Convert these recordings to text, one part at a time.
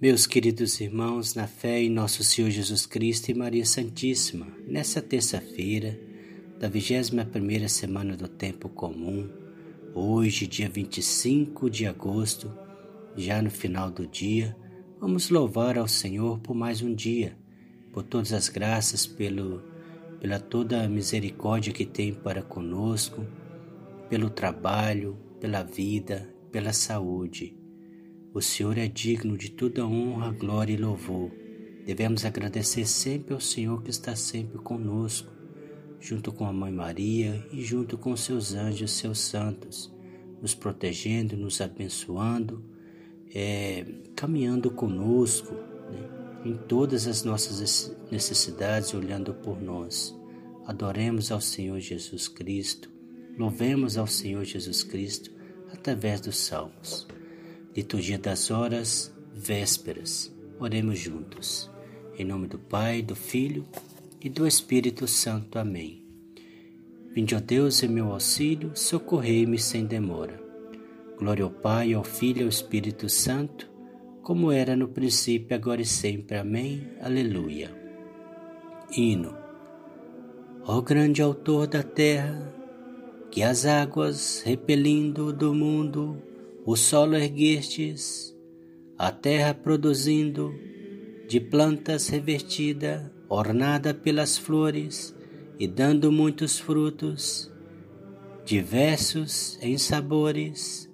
Meus queridos irmãos, na fé em nosso Senhor Jesus Cristo e Maria Santíssima, nessa terça-feira da 21ª semana do tempo comum, hoje, dia 25 de agosto, já no final do dia, vamos louvar ao Senhor por mais um dia, por todas as graças, pelo, pela toda a misericórdia que tem para conosco, pelo trabalho, pela vida, pela saúde. O Senhor é digno de toda honra, glória e louvor. Devemos agradecer sempre ao Senhor que está sempre conosco, junto com a Mãe Maria e junto com seus anjos, seus santos, nos protegendo, nos abençoando, é, caminhando conosco né, em todas as nossas necessidades, olhando por nós. Adoremos ao Senhor Jesus Cristo, louvemos ao Senhor Jesus Cristo através dos salmos. Liturgia das Horas, Vésperas. Oremos juntos. Em nome do Pai, do Filho e do Espírito Santo. Amém. Vinde, ó Deus, em meu auxílio, socorrei-me sem demora. Glória ao Pai, ao Filho e ao Espírito Santo, como era no princípio, agora e sempre. Amém. Aleluia. Hino. Ó grande autor da terra, que as águas, repelindo do mundo, o solo erguestes, a terra produzindo, de plantas revestida, ornada pelas flores e dando muitos frutos, diversos em sabores.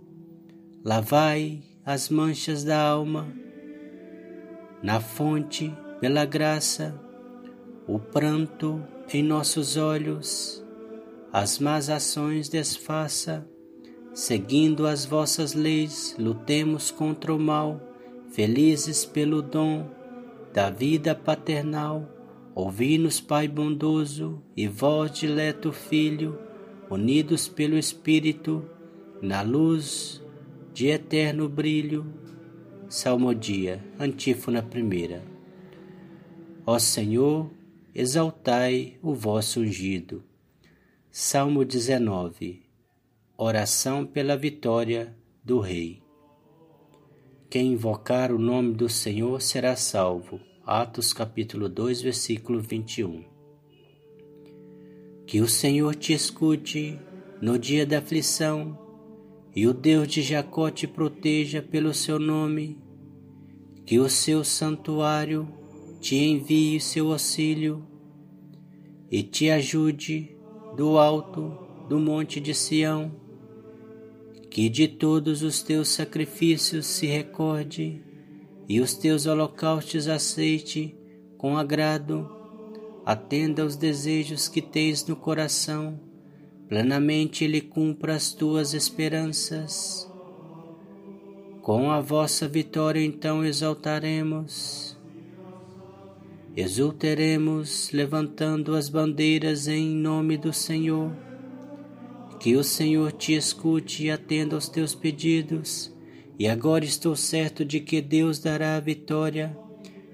Lavai as manchas da alma, na fonte, pela graça, o pranto em nossos olhos, as más ações desfaça Seguindo as vossas leis, lutemos contra o mal, felizes pelo dom da vida paternal. Ouvi-nos, Pai bondoso, e vós, dileto Filho, unidos pelo Espírito, na luz de eterno brilho. Salmodia, antífona primeira. Ó Senhor, exaltai o vosso ungido. Salmo 19 Oração pela vitória do Rei. Quem invocar o nome do Senhor será salvo. Atos capítulo 2, versículo 21. Que o Senhor te escute no dia da aflição e o Deus de Jacó te proteja pelo seu nome. Que o seu santuário te envie seu auxílio e te ajude do alto do monte de Sião que de todos os teus sacrifícios se recorde e os teus holocaustos aceite com agrado, atenda aos desejos que tens no coração, plenamente ele cumpra as tuas esperanças. Com a vossa vitória então exaltaremos, exulteremos, levantando as bandeiras em nome do Senhor que o Senhor te escute e atenda aos teus pedidos. E agora estou certo de que Deus dará a vitória,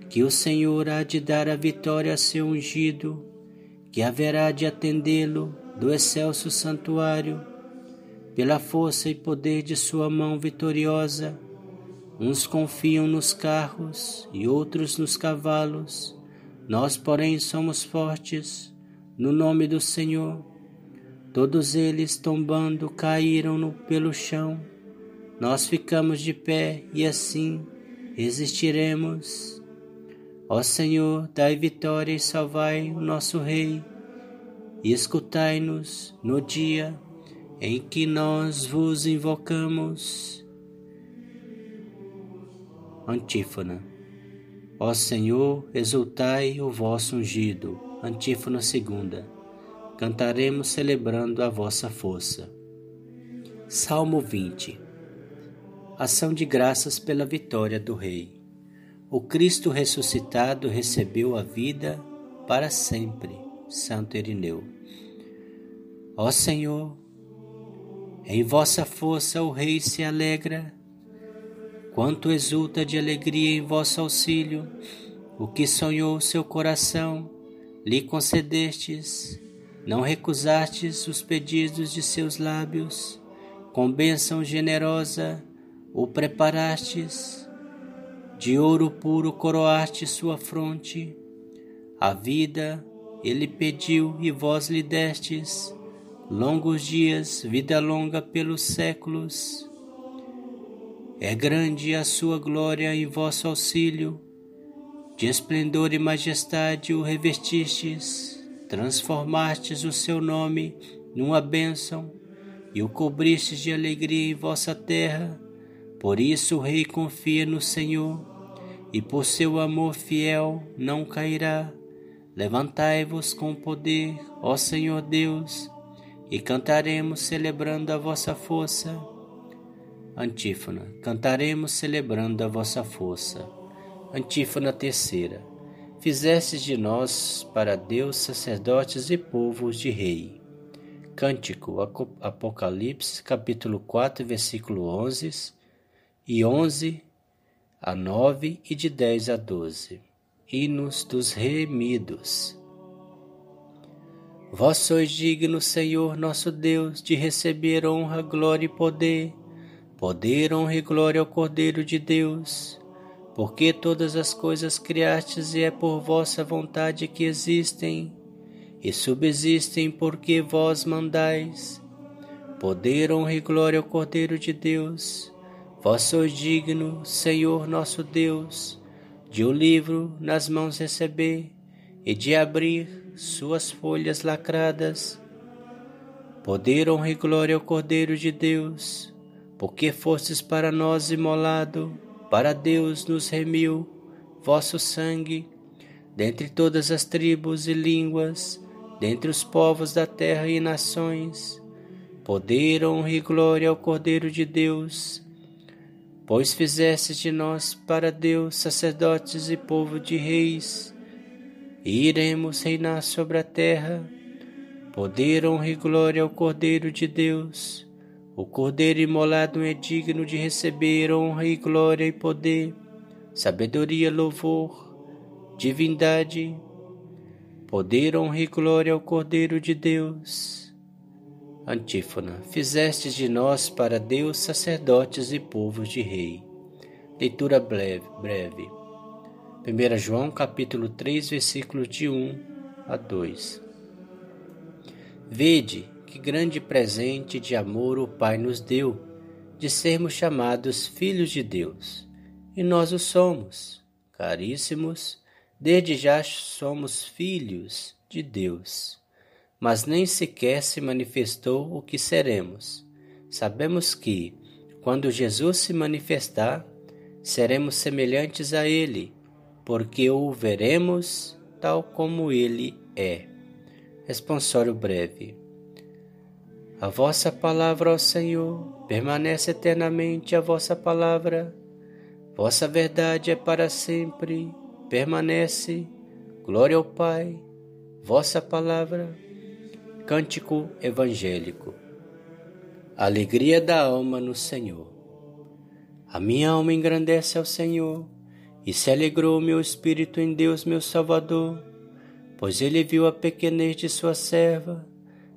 que o Senhor há de dar a vitória a seu ungido, que haverá de atendê-lo do excelso santuário, pela força e poder de sua mão vitoriosa. Uns confiam nos carros e outros nos cavalos. Nós, porém, somos fortes no nome do Senhor Todos eles, tombando, caíram no, pelo chão. Nós ficamos de pé e assim resistiremos. Ó Senhor, dai vitória e salvai o nosso Rei, e escutai-nos no dia em que nós vos invocamos. Antífona. Ó Senhor, exultai o vosso ungido. Antífona segunda cantaremos celebrando a vossa força. Salmo 20 Ação de graças pela vitória do Rei. O Cristo ressuscitado recebeu a vida para sempre. Santo Irineu. Ó Senhor, em vossa força o Rei se alegra, quanto exulta de alegria em vosso auxílio, o que sonhou seu coração, lhe concedestes não recusastes os pedidos de seus lábios, com bênção generosa o preparastes. de ouro puro coroaste sua fronte. A vida ele pediu e vós lhe destes, longos dias, vida longa pelos séculos. É grande a sua glória em vosso auxílio, de esplendor e majestade o revestistes, transformastes o seu nome numa bênção e o cobristes de alegria em vossa terra. Por isso o rei confia no Senhor e por seu amor fiel não cairá. Levantai-vos com poder, ó Senhor Deus, e cantaremos celebrando a vossa força. Antífona. Cantaremos celebrando a vossa força. Antífona terceira. Fizestes de nós para Deus sacerdotes e povos de rei. Cântico Apocalipse, capítulo 4, versículo 11 e 11 a 9 e de 10 a 12. Hinos dos remidos. Vós sois digno, Senhor nosso Deus, de receber honra, glória e poder, poder, honra e glória ao Cordeiro de Deus, porque todas as coisas criastes e é por vossa vontade que existem e subsistem porque vós mandais. Poder, honra e glória ao Cordeiro de Deus, Vós sois digno, Senhor nosso Deus, de o livro nas mãos receber e de abrir suas folhas lacradas. Poder, honra e glória ao Cordeiro de Deus, porque fostes para nós imolado, para Deus nos remiu vosso sangue, dentre todas as tribos e línguas, dentre os povos da terra e nações. Poder, honra e glória ao Cordeiro de Deus, pois fizestes de nós para Deus sacerdotes e povo de reis, e iremos reinar sobre a terra. Poder, honra e glória ao Cordeiro de Deus. O Cordeiro imolado é digno de receber honra e glória e poder, sabedoria, louvor, divindade. Poder, honra e glória ao Cordeiro de Deus. Antífona. Fizestes de nós para Deus sacerdotes e povos de rei. Leitura breve. breve. 1 João capítulo 3, versículos de 1 a 2. Vede que grande presente de amor o Pai nos deu, de sermos chamados filhos de Deus. E nós o somos, caríssimos, desde já somos filhos de Deus mas nem sequer se manifestou o que seremos. Sabemos que, quando Jesus se manifestar, seremos semelhantes a Ele, porque o veremos tal como Ele é. Responsório breve. A vossa palavra, ó Senhor, permanece eternamente a vossa palavra. Vossa verdade é para sempre, permanece. Glória ao Pai. Vossa palavra Cântico Evangélico Alegria da alma no Senhor. A minha alma engrandece ao Senhor, e se alegrou o meu espírito em Deus, meu Salvador, pois ele viu a pequenez de sua serva.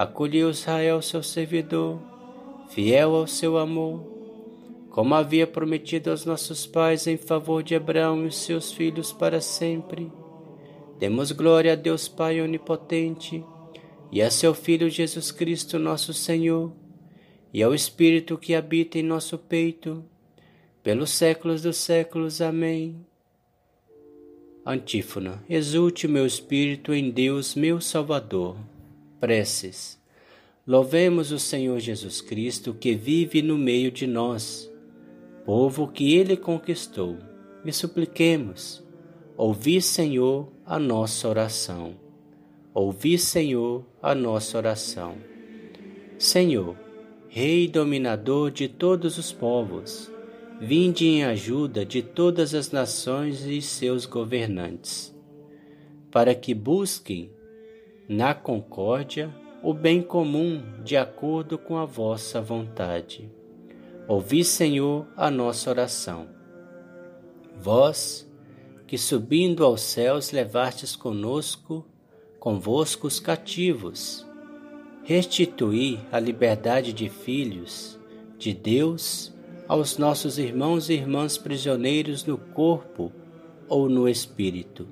Acolheu Israel, seu servidor, fiel ao seu amor, como havia prometido aos nossos pais em favor de Abraão e seus filhos para sempre. Demos glória a Deus Pai onipotente e a seu Filho Jesus Cristo, nosso Senhor, e ao Espírito que habita em nosso peito, pelos séculos dos séculos. Amém. Antífona. Exulte meu espírito em Deus, meu Salvador. Preces. Louvemos o Senhor Jesus Cristo que vive no meio de nós, povo que ele conquistou. Me supliquemos. Ouvi, Senhor, a nossa oração. Ouvi, Senhor, a nossa oração. Senhor, Rei dominador de todos os povos, vinde em ajuda de todas as nações e seus governantes, para que busquem na concórdia o bem comum de acordo com a vossa vontade. Ouvi, Senhor, a nossa oração. Vós, que subindo aos céus levastes conosco, convosco os cativos, restituí a liberdade de filhos de Deus aos nossos irmãos e irmãs prisioneiros no corpo ou no espírito.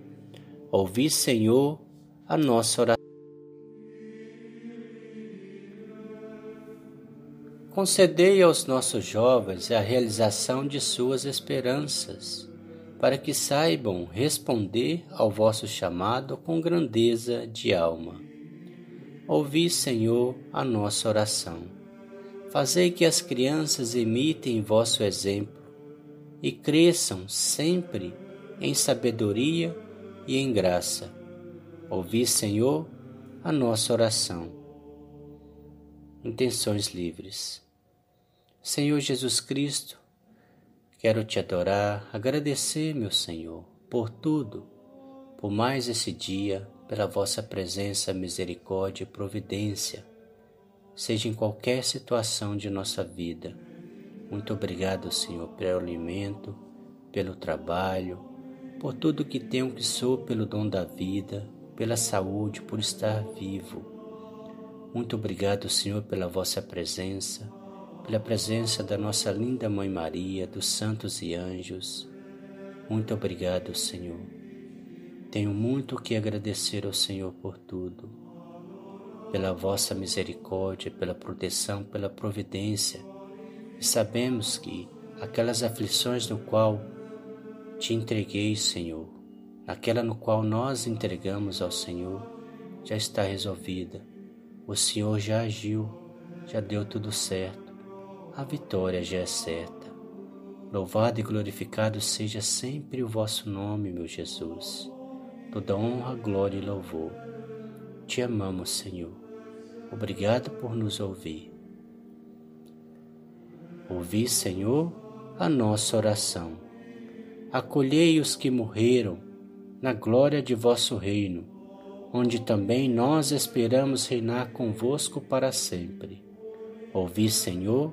Ouvi, Senhor, a nossa oração. Concedei aos nossos jovens a realização de suas esperanças, para que saibam responder ao vosso chamado com grandeza de alma. Ouvi, Senhor, a nossa oração. Fazei que as crianças imitem vosso exemplo e cresçam sempre em sabedoria e em graça. Ouvi, Senhor, a nossa oração. Intenções livres. Senhor Jesus Cristo, quero te adorar, agradecer, meu Senhor, por tudo, por mais esse dia, pela vossa presença, misericórdia e providência, seja em qualquer situação de nossa vida. Muito obrigado, Senhor, pelo alimento, pelo trabalho, por tudo que tenho que sou, pelo dom da vida, pela saúde, por estar vivo. Muito obrigado, Senhor, pela vossa presença, pela presença da nossa linda Mãe Maria, dos santos e anjos. Muito obrigado, Senhor. Tenho muito que agradecer ao Senhor por tudo, pela vossa misericórdia, pela proteção, pela providência. E sabemos que aquelas aflições no qual te entreguei, Senhor, aquela no qual nós entregamos ao Senhor, já está resolvida. O Senhor já agiu, já deu tudo certo a vitória já é certa. Louvado e glorificado seja sempre o vosso nome, meu Jesus. Toda honra, glória e louvor. Te amamos, Senhor. Obrigado por nos ouvir. Ouvi, Senhor, a nossa oração. Acolhei os que morreram na glória de vosso reino, onde também nós esperamos reinar convosco para sempre. Ouvi, Senhor,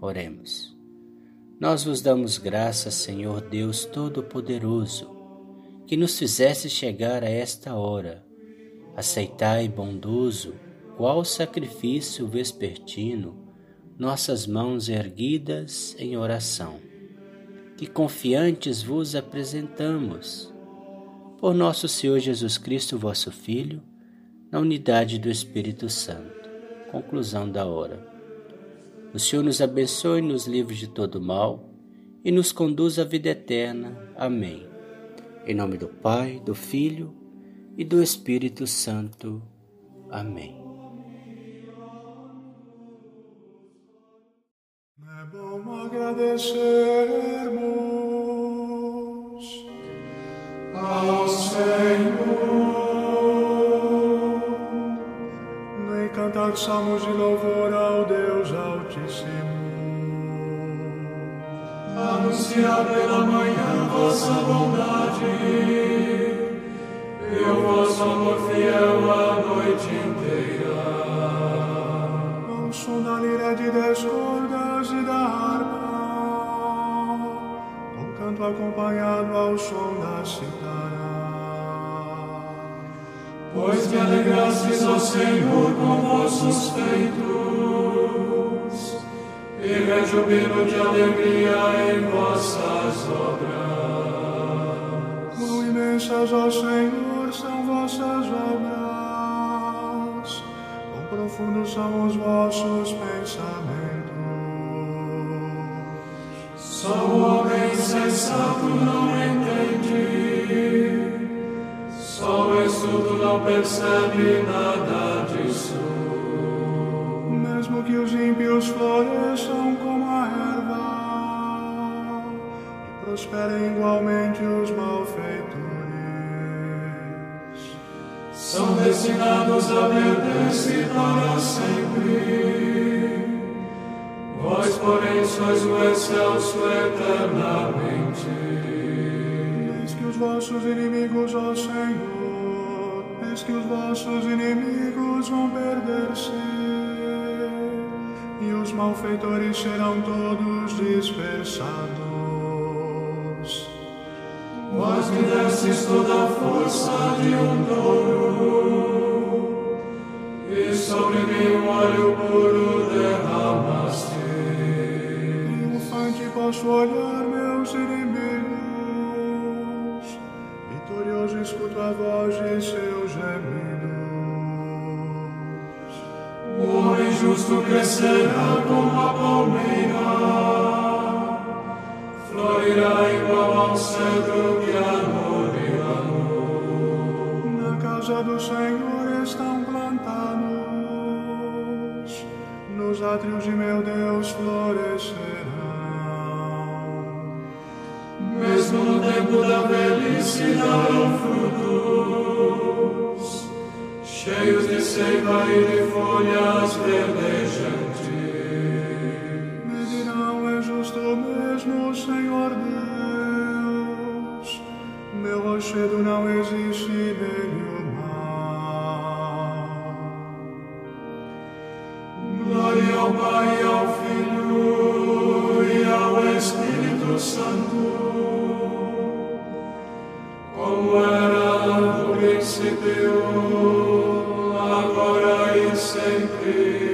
Oremos. Nós vos damos graças, Senhor Deus Todo-Poderoso, que nos fizesse chegar a esta hora. Aceitai, bondoso, qual sacrifício vespertino, nossas mãos erguidas em oração, que confiantes vos apresentamos. Por nosso Senhor Jesus Cristo, vosso Filho, na unidade do Espírito Santo. Conclusão da hora. O Senhor nos abençoe, nos livre de todo mal e nos conduz à vida eterna. Amém. Em nome do Pai, do Filho e do Espírito Santo. Amém. É bom agradecermos ao Senhor nem cantar salmos de louvor ao Deus Anunciar pela manhã vossa bondade e o vosso amor fiel a noite inteira. Da lira de dez cordas e da harpa, com canto acompanhado ao som da citara. Pois me alegrastes, ó Senhor, com vossos feitos, e rejubilo de alegria em vossas obras. Quão imensas, ó Senhor, são vossas obras, quão profundos são os vossos pensamentos. Só o homem insensato não entende, só o estudo não percebe nada os ímpios floresçam como a erva e prosperem igualmente os malfeitores, são destinados a perder-se para sempre. Vós, porém, sois o excelso eternamente. eis que os vossos inimigos, ó Senhor, eis que os vossos inimigos vão perder-se os malfeitores serão todos dispersados. Vós me destes toda a força de um touro, e sobre mim um óleo puro derramaste. Triunfante posso olhar meus inimigos, vitorioso escuto a voz de seus justo crescerá como a palmeira, florirá igual ao cedro que Líbano. Na casa do Senhor estão plantados, nos átrios de meu Deus florescerão. Mesmo no tempo da velhice darão frutos, cheios de seiva e de folhas verdejantes. Me dirão, é justo mesmo, Senhor Deus, meu rochedo não existe mal. Glória ao Pai, ao Filho e ao Espírito Santo, sempre.